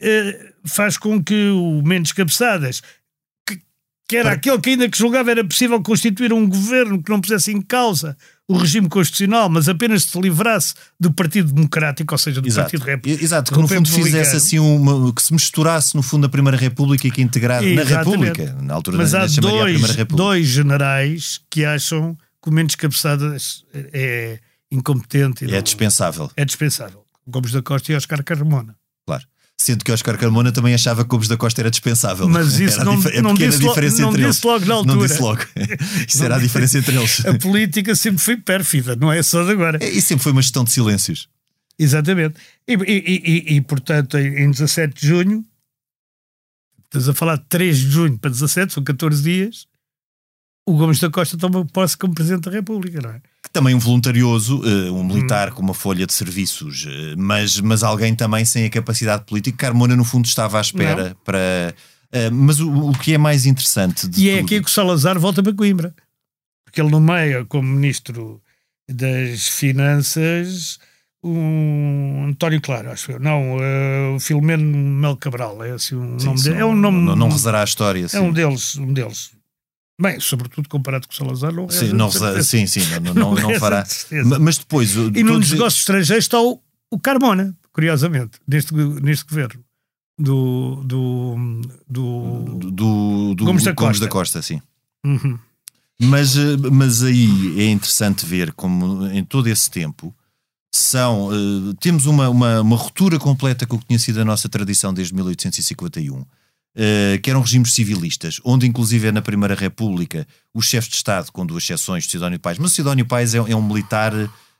eh, faz com que o Mendes Cabeçadas, que, que era Para- aquele que ainda que julgava era possível constituir um governo que não pusesse em causa o regime constitucional, mas apenas se livrasse do Partido Democrático, ou seja, do Exato, Partido Republicano. exato, que no fundo fizesse assim uma. que se misturasse no fundo a Primeira República e que integrasse na. República. Na altura Mas ainda há dois, República. dois generais que acham que o Mendes Cabeçadas é incompetente. e É não- dispensável, é dispensável. Gomes da Costa e Oscar Carmona. Sendo que Oscar Carmona também achava que Gomes da Costa era dispensável. Mas isso Era não- a não pequena disse lo- diferença não entre disse eles. logo na Não altura. disse logo. Isso era a diferença entre eles. A política sempre foi pérfida, não é só de agora. E sempre foi uma gestão de silêncios. Exatamente. E, e- e- e, portanto, em em 17 de junho, estás a falar de 3 de junho para 17, são 14 dias, o Gomes da Costa toma posse como Presidente da República, não é? que também um voluntarioso, eh, um militar Hum. com uma folha de serviços, eh, mas, mas alguém também sem a capacidade política. Carmona, no fundo, estava à espera para. eh, mas o, o que é mais interessante de E é tudo- aqui que o Salazar volta para Coimbra. Porque ele nomeia como Ministro das Finanças um António Claro, acho eu. Não, eh, o Filomeno Mel Cabral. É assim um Sim, nome se dele. É não- um nome. Não, não rezará a história. é sim. um deles, um deles. Bem, sobretudo comparado com o Salazar, não Sim, reza não, sim, sim, não, não, não reza fará. Mas depois. E nos todos- negócios estrangeiros está o, o Carmona, curiosamente, neste, neste governo. Do. do, do, do, do Gomes da Costa. Costa, sim. Uhum. Mas, eh, mas aí é interessante ver como em todo esse tempo são eh, temos uma, uma, uma ruptura completa com o que tinha sido a nossa tradição desde 1851, eh, que eram regimes civilistas, onde inclusive é na Primeira República os chefes de Estado, com duas exceções, Sidónio Pais, mas Sidónio Pais é, é um militar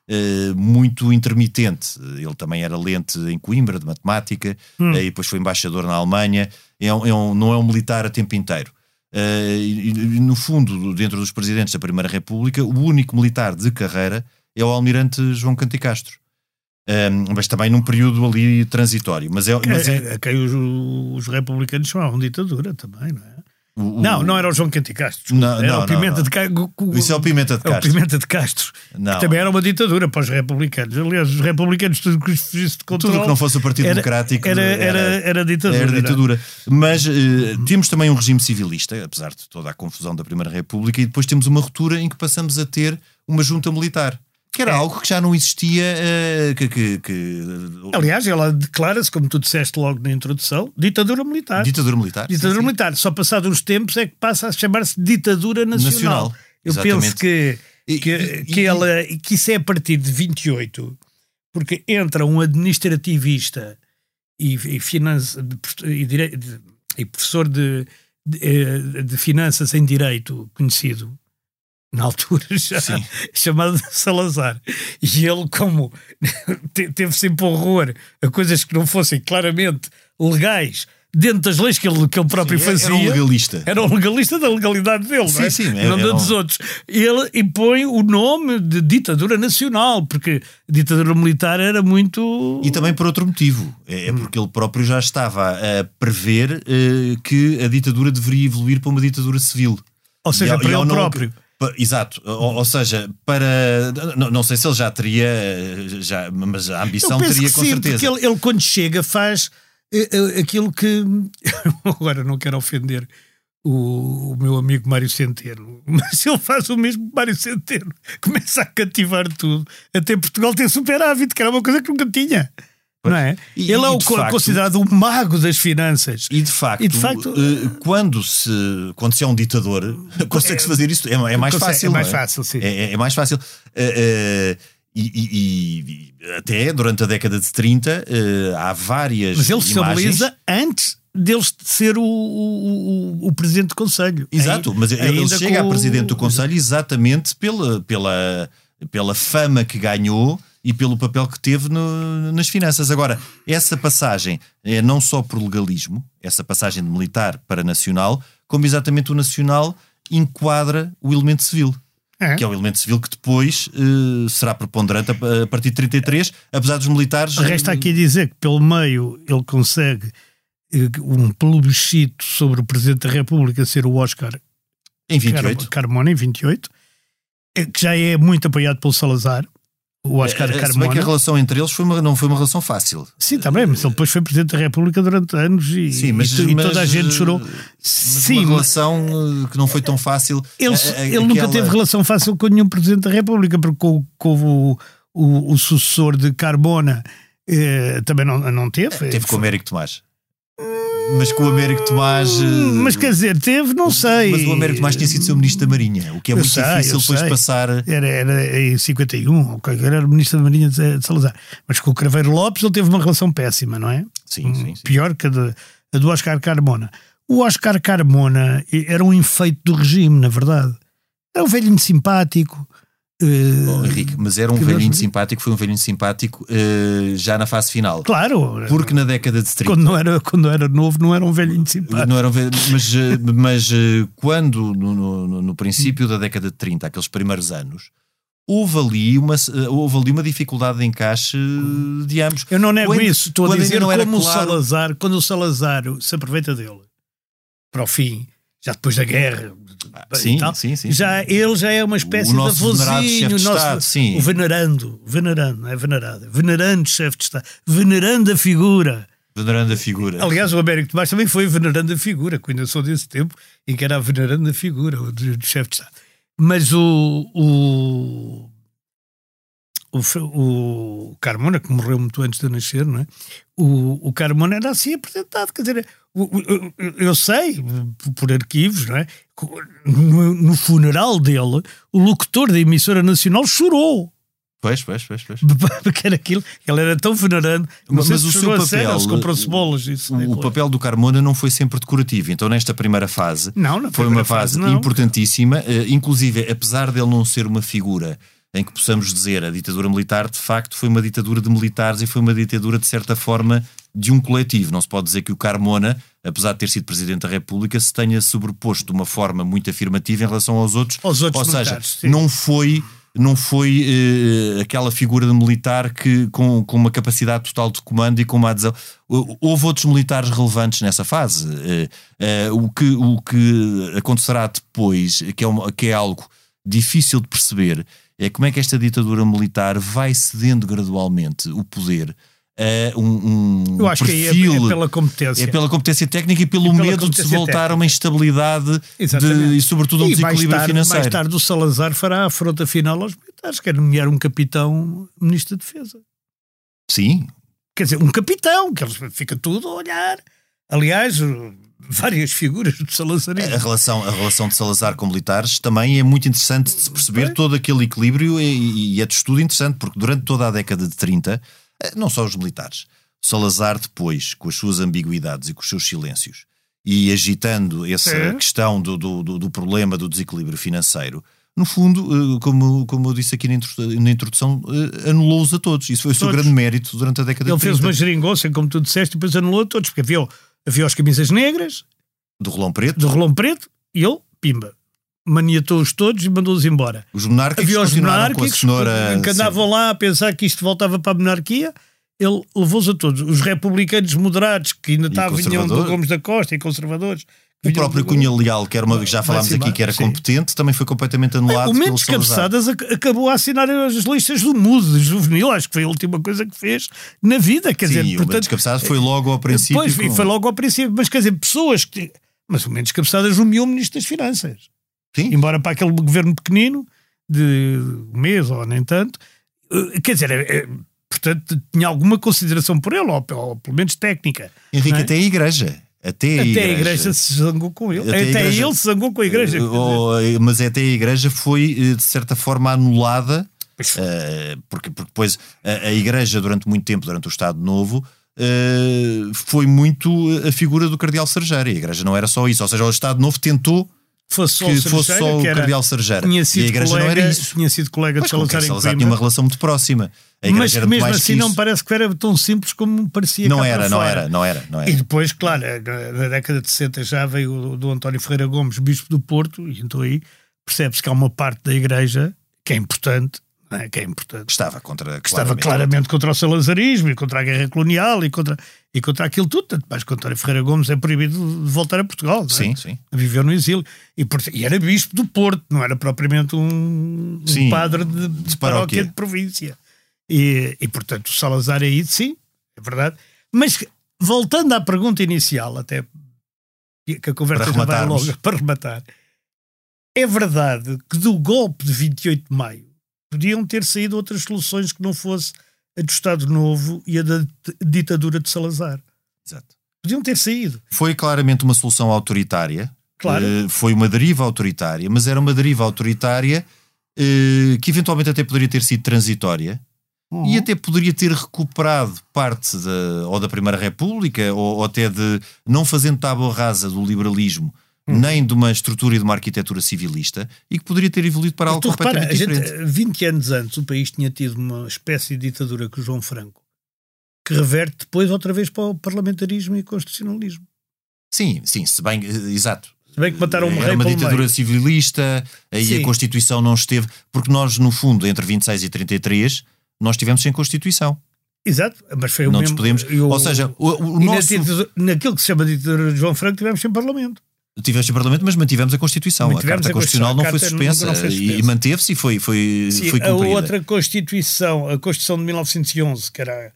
eh, muito intermitente. Ele também era lente em Coimbra, de matemática, Hum. eh, e depois foi embaixador na Alemanha. É um- é um- não é um militar a tempo inteiro. E, no fundo, dentro dos presidentes da Primeira República, o único militar de carreira é o almirante João Canticastro. Um, mas também num período ali transitório. Mas é, mas é- a, a quem os, os republicanos chamavam ditadura também, não é? o- o- Não, não era o João Canti Castro. Não, era não, o Pimenta não, de Castro. Isso é o Pimenta de É o Castro. Pimenta de Castro. Não. Que também era uma ditadura para os republicanos. Aliás, os republicanos, tudo que fugisse de controle. Tudo que não fosse o Partido era, Democrático era, era, era ditadura. Era é? ditadura. Mas eh, temos também um regime civilista, apesar de toda a confusão da Primeira República, e depois temos uma ruptura em que passamos a ter uma junta militar. Que era É. algo que já não existia. eh, que, que- que- Aliás, ela declara-se, como tu disseste logo na introdução, ditadura militar. ditadura militar. Ditadura Sim, sim. militar. Só passado uns tempos é que passa a chamar-se ditadura nacional. Nacional, Eu exatamente. penso que, que, e- que, e- ela, que isso é a partir de 28, porque entra um administrativista e, e, finança, e, dire- e professor de, de, eh, de finanças em direito conhecido na altura já Sim. chamado Salazar e ele como te- teve sempre horror a coisas que não fossem claramente legais dentro das leis que ele, que ele próprio Sim, fazia Era um legalista. era um legalista da legalidade dele, Sim, não é? sim, não dos um- outros. Ele impõe o nome de ditadura nacional, porque ditadura militar era muito. E também por outro motivo. É é porque ele próprio já estava a prever eh, que a ditadura deveria evoluir para uma ditadura civil. Ou seja, E para e ele não- próprio. pa- Exato, ou, ou seja, para. Não, não sei se ele já teria, já, mas a ambição teria com sim, certeza. porque ele, ele quando chega faz eh, eh, aquilo que. Agora não quero ofender o, o meu amigo Mário Centeno, mas ele faz o mesmo que Mário Centeno. Começa a cativar tudo. Até Portugal tem superávit, que era uma coisa que nunca tinha. Não é? E- Ele é o, facto- considerado o mago das finanças. E de facto, E de facto- eh, quando, se, quando se é um ditador, consegue-se fazer isto. É, é mais Consegue- fácil. é mais fácil, sim. É, é- é mais fácil. Eh, eh, e, e- e até durante a década de 30 eh, há várias. Mas ele estabiliza antes deles de ser o, o, o- presidente do Conselho. Exato, Aí- mas ele chega com a presidente do Conselho exatamente pela, pela, pela fama que ganhou e pelo papel que teve no- nas finanças. Agora, essa passagem é não só por legalismo, essa passagem de militar para nacional, como exatamente o nacional enquadra o elemento civil. É. Que é o elemento civil que depois eh, será preponderante a, a partir de 33, apesar dos militares. Resta aqui dizer que pelo meio ele consegue eh, um plebiscito sobre o Presidente da República ser o Oscar em 28. Car- Carmona, em 28, eh, que já é muito apoiado pelo Salazar, o Oscar Eh, Se bem Carmona. que a relação entre eles foi uma- não foi uma relação fácil. Sim, bem, mas ele depois foi Presidente da República durante anos e, Sim, mas, e e mas, toda a gente eh, chorou. mas Sim, uma mas relação eh, que não foi tão fácil. ele, A- ele nunca teve relação fácil com nenhum Presidente da República, porque com, com o, o, o sucessor de Carbona eh, também não, não teve. Teve com o Américo Tomás. Mas com o Américo Tomás. eh, Hum, Mas quer dizer, teve, não sei. Mas o Américo Tomás tinha sido seu ministro da Marinha, o que é Eu muito sei, difícil depois sei. passar. Era, era em 51, ok, era o Ministro da Marinha de de Salazar. Mas com o Craveiro Lopes ele teve uma relação péssima, não é? Sim, sim, sim. Pior que a, de- a do Oscar Carmona. O Oscar Carmona era um enfeite do regime, na verdade. Era um velhinho simpático. Eh, Bom, Henrique, mas era um Que velhinho Deus- simpático, foi um velhinho simpático eh, já na fase final. claro, Porque na década de 30. quando, não era, quando era novo não era um velhinho simpático. Não eram, ve- mas, eh, mas quando, no, no- no princípio da década de 30, aqueles primeiros anos, houve ali uma, houve ali uma dificuldade de encaixe de ambos. Eu não nego Quando- isso, estou a dizer não era como o claro- Salazar, quando o Salazar se aproveita dele para o fim, já depois da guerra, sim, tal, sim, sim, já, ele já é uma espécie O de avôzinho, de o nosso- Estado, sim. o venerando, venerando, não é venerado, venerando chefe de Estado, venerando a figura. Venerando a figura. Aliás, o Américo Tomás também foi venerando a figura, que ainda sou desse tempo em que era venerando a figura do, do chefe de Estado. Mas o, o, o, o Carmona, que morreu muito antes de eu nascer, não é? O, o Carmona era assim apresentado, quer dizer, eu sei, por arquivos, não é? No, no funeral dele, o locutor da emissora nacional chorou. Pois, pois, pois, pois. Porque era aquilo, ele era tão venerando. Não Mas sei o se seu sério, papel, se comprou-se bolas. Isso, O, o papel do Carmona não foi sempre decorativo. Então, nesta primeira fase, Não, foi primeira uma fase, fase, importantíssima. eh, inclusive, apesar dele não ser uma figura em que possamos dizer a ditadura militar, de facto, foi uma ditadura de militares e foi uma ditadura, de certa forma, de um coletivo. Não se pode dizer que o Carmona, apesar de ter sido Presidente da República, se tenha sobreposto de uma forma muito afirmativa em relação aos outros. Aos outros Ou seja, sim. não foi. Não foi eh, aquela figura de militar que, com, com uma capacidade total de comando e com uma adesão. Hou- Houve outros militares relevantes nessa fase. Eh, eh, o, que, o que acontecerá depois, que é, uma- que é algo difícil de perceber, é como é que esta ditadura militar vai cedendo gradualmente o poder a um, um Eu acho que é, perfil. é pela competência. É pela competência técnica e pelo medo de se voltar a técnica. uma instabilidade de- e, sobretudo, a um E mais desequilíbrio tarde, financeiro. mais tarde o Salazar fará a afronta final aos militares, quer nomear um capitão ministro da Defesa. Sim, Quer dizer, um capitão, que eles fica tudo a olhar. Aliás, várias figuras do A salazarismo. relação, a relação de Salazar com militares também é muito interessante de se perceber É. todo aquele equilíbrio e, e é de estudo interessante, porque durante toda a década de 30, eh, não só os militares, Salazar depois, com as suas ambiguidades e com os seus silêncios, e agitando essa É. questão do, do, do- problema do desequilíbrio financeiro, no fundo, eh, como, como eu disse aqui na introdu- na introdução, eh, anulou-os a todos. Isso foi o seu Todos. grande mérito durante a década Ele de fez 30. uma geringonça, como tu disseste, e depois anulou todos, porque havia, havia as camisas negras, Do Rolão Preto, do relão preto, e ele, pimba, maniatou-os todos e mandou-os embora. os monárquicos Havia os monárquicos cenoura... que andavam lá a pensar que isto voltava para a monarquia. Ele levou-os a todos. Os republicanos moderados, que ainda estavam, vinham do. Gomes da Costa, e conservadores. O próprio Cunha Leal, que era uma, já falámos aqui que era sim. competente, também foi completamente anulado. O Mendes. Cabeçadas ac- acabou a assinar as listas do MUD, juvenil, acho que foi a última coisa que fez na vida. Quer Sim, dizer, o Mendes portanto, Cabeçadas foi logo ao princípio. Pois, com- foi logo ao princípio, mas quer dizer, pessoas que. Mas o Mendes Cabeçadas nomeou o Ministro das Finanças. Sim. Embora para aquele governo pequenino, de um mês ou nem tanto, eh, quer dizer, é- é- portanto, tinha alguma consideração por ele, ou, ou pelo menos técnica. Henrique, é? até a igreja. Até a, Até igreja. a igreja se zangou com ele. Até Até, igreja- ele se zangou com a igreja. Eh, oh, eh, mas até a igreja foi, eh, de certa forma, anulada, porque, porque depois a, a igreja, durante muito tempo, durante o Estado Novo, foi muito a figura do Cardeal Sergeira. E a igreja não era só isso. Ou seja, o Estado Novo tentou fosse só que o fosse só o Cardeal Sergeira. Tinha E sido a igreja colega, não era isso. Tinha sido colega de Salazar em Salazar tinha uma relação muito próxima. Mas mesmo assim que não parece que era tão simples como parecia Não era, não era, não era, não era. E depois, claro, na, década de 60 já veio o do António Ferreira Gomes, bispo do Porto, e então aí percebe-se que há uma parte da igreja que é importante, é? que é importante, estava contra. que estava claramente contra o salazarismo e contra a guerra colonial e contra, e contra aquilo tudo, tanto mais que António Ferreira Gomes é proibido de voltar a Portugal. é? Sim, sim. Viveu no exílio. E, e era bispo do Porto, não era propriamente um, um padre de, de paróquia. de província. E, e, portanto, o Salazar aí, sim, é verdade. Mas voltando à pergunta inicial, até que a conversa já vai longa, para rematar, é verdade que do golpe de 28 de maio podiam ter saído outras soluções que não fosse a do Estado Novo e a da ditadura de Salazar. Exato. Podiam ter saído. Foi claramente uma solução autoritária. Claro. Eh, foi uma deriva autoritária, mas era uma deriva autoritária eh, que eventualmente até poderia ter sido transitória Uhum. e até poderia ter recuperado parte da, ou da Primeira República ou, ou até de não fazendo tábua rasa do liberalismo Uhum. nem de uma estrutura e de uma arquitetura civilista e que poderia ter evoluído para algo Tu repara, completamente gente, diferente. 20 anos antes o país tinha tido uma espécie de ditadura com o João Franco que reverte depois outra vez para o parlamentarismo e constitucionalismo. Sim, sim, se bem, eh, exato. Se bem que mataram um Era rei uma ditadura meio. civilista, aí Sim. a Constituição não esteve, porque nós, no fundo, entre 26 e 33, nós estivemos sem Constituição. Exato, mas foi o não mesmo. podemos. e o- Ou seja, o, o nosso. naquilo que se chama de ditadura de João Franco tivemos sem parlamento. Tivemos em Parlamento, mas mantivemos a Constituição. Mantivemos a Carta a Constitucional não foi a carta suspensa nunca não foi e- e suspensa. manteve-se e foi, foi, Sim, foi a cumprida. outra Constituição, a Constituição de 1911, que era,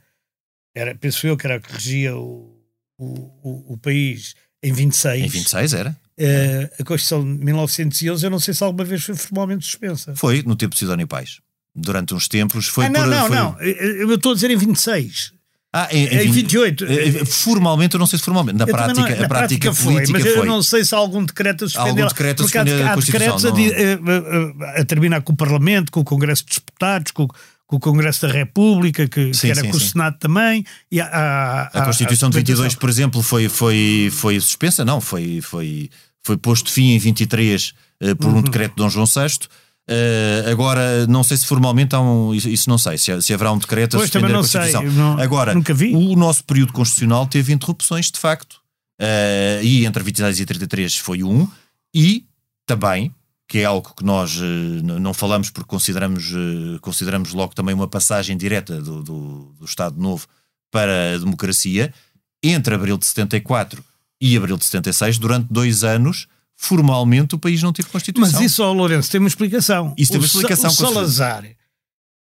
era penso eu, que era a que regia o, o, o, o país em 26. Em 26 era. Eh, a Constituição de 1911, eu não sei se alguma vez foi formalmente suspensa. Foi no tempo de Sidónio Pais. Durante uns tempos foi ah, não, por. não, foi- não. Eu estou a dizer em 26. Ah, em, Em 28. Eh, Formalmente, eu não sei se formalmente. Na Eu prática, não- na a prática, foi, política mas foi. eu não sei se há algum decreto a suspender. Algum decreto a porque há, a há decretos a, não- di- a- a- a terminar com o Parlamento, com o Congresso dos Deputados, com, com o Congresso da República, que, Sim, que era sim, com o sim. Senado também. E A há- Constituição de 22, documentação. por exemplo, foi, foi, foi suspensa? Não, foi, foi, foi posto fim em 23 eh, por Uhum. um decreto de Dom João VI. Eh, agora, não sei se formalmente há um. Isso, não sei, se, se haverá um decreto a Pois, suspender também a não sei, Constituição. não- agora, o nosso período constitucional teve interrupções, de facto. Eh, e entre 26 e 33 foi um. E também, que é algo que nós n- não falamos porque consideramos, eh, consideramos logo também uma passagem direta do, do, do Estado Novo para a democracia, entre abril de 74 e abril de 76, durante dois anos, formalmente o país não teve Constituição. Mas isso, ó, Lourenço, tem uma explicação. Isso tem uma O Sa- explicação, O certeza. Salazar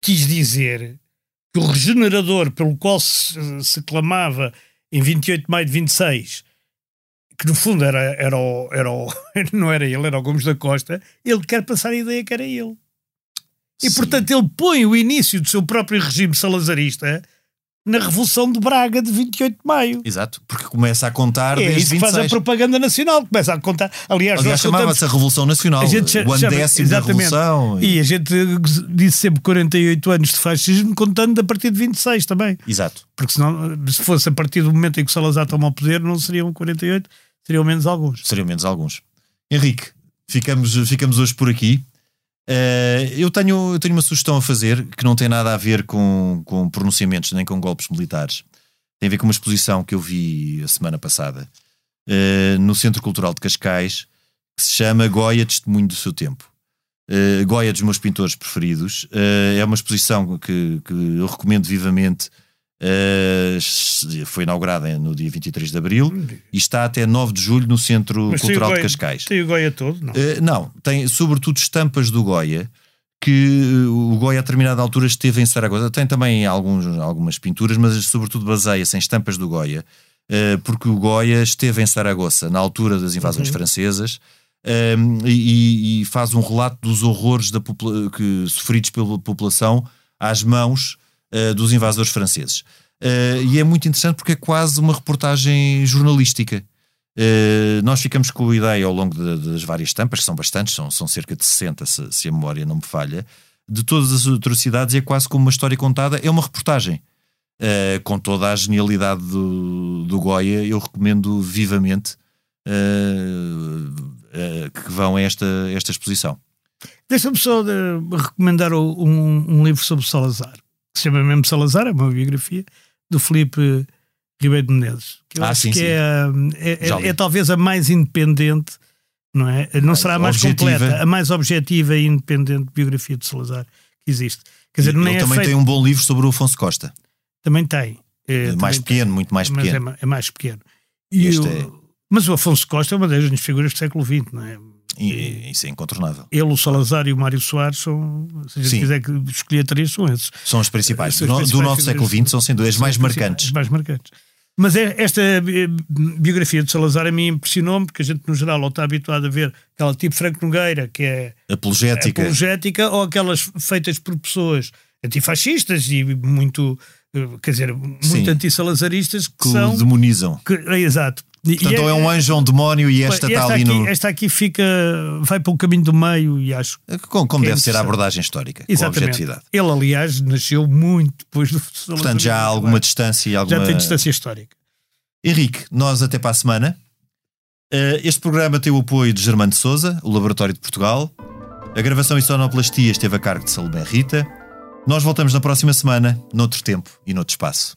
quis dizer que o regenerador pelo qual se, se clamava em 28 de maio de 26, que no fundo era, era, o, era o- não era ele, era o Gomes da Costa, ele quer passar a ideia que era ele. E Sim. portanto ele põe o início do seu próprio regime salazarista na Revolução de Braga de 28 de maio. Exato, porque começa a contar É desde isso faz a 26. propaganda nacional, começa a contar. Aliás, Aliás, chamava-se a Revolução Nacional, A gente o ano chama- décimo da. Revolução. E a gente disse sempre 48 anos de fascismo, contando a partir de 26 também. Exato. Porque senão, se fosse a partir do momento em que o Salazar toma o poder, não seriam 48, seriam menos alguns. Seriam menos alguns. Henrique, ficamos, ficamos hoje por aqui. Eh, eu, tenho, eu tenho uma sugestão a fazer que não tem nada a ver com, com pronunciamentos nem com golpes militares. Tem a ver com uma exposição que eu vi a semana passada eh, no Centro Cultural de Cascais que se chama Goya Testemunho do Seu Tempo. Eh, Goya é dos meus pintores preferidos. É uma exposição que, que eu recomendo vivamente. Eh, foi inaugurada no dia 23 de abril e está até 9 de julho no Centro Mas Cultural de Goya- Cascais. Tem o Goya todo, não? Uh, não, tem sobretudo estampas do Goya, que uh, o Goya a determinada altura esteve em Saragossa. Tem também alguns, algumas pinturas, mas sobretudo baseia-se em estampas do Goya, uh, porque o Goya esteve em Saragossa na altura das invasões francesas. um, e, e faz um relato dos horrores da que, sofridos pela população às mãos uh, dos invasores franceses. Uh, e é muito interessante porque é quase uma reportagem jornalística. Uh, nós ficamos com a ideia ao longo de, das várias estampas, que são bastantes, são, são cerca de 60, se, se, a memória não me falha, de todas as atrocidades, é quase como uma história contada, é uma reportagem. Uh, com toda a genialidade do, do Goya, eu recomendo vivamente que vão a esta, esta exposição. Deixa-me só de recomendar um, um, livro sobre Salazar, que se chama mesmo Salazar, é uma biografia, do Felipe Ribeiro de Menezes. Que eu ah, acho sim, que sim. É, é, é, é, talvez a mais independente, não é? Não mais será a mais objetiva. completa, a mais objetiva e independente biografia de Salazar que existe. Quer dizer, Ele é também feito... tem um bom livro sobre o Afonso Costa. Também tem. É, mais também pequeno, tem. muito mais pequeno. Mas é, mais pequeno. E o... É- mas o Afonso Costa é uma das figuras do século XX, não é? E, isso é incontornável. Ele, o Salazar e o Mário Soares são, se a gente Sim. quiser escolher três, são esses. São os principais. São os principais do nosso século XX são dúvida as mais marcantes. mais marcantes. Mas é, esta biografia de Salazar a mim impressionou-me, porque a gente, no geral, ou está habituado a ver aquela tipo Franco Nogueira, que é apologética, apologética ou aquelas feitas por pessoas antifascistas e muito, eh, quer dizer, muito Sim. antissalazaristas que, que são. demonizam. Que, é, exato. Portanto, é, é, um anjo, um demónio e esta, esta está ali aqui, no. Esta aqui fica, vai para o caminho do meio e acho. É como, como deve ser a abordagem histórica, Exatamente. com objetividade. Ele, aliás, nasceu muito depois do. Portanto, já há alguma distância e alguma. Já tem distância histórica. Henrique, nós até para a semana. Eh, este programa tem o apoio de Germano de Souza, o Laboratório de Portugal. A gravação e sonoplastia esteve a cargo de Salomé Rita. Nós voltamos na próxima semana, noutro tempo e noutro espaço.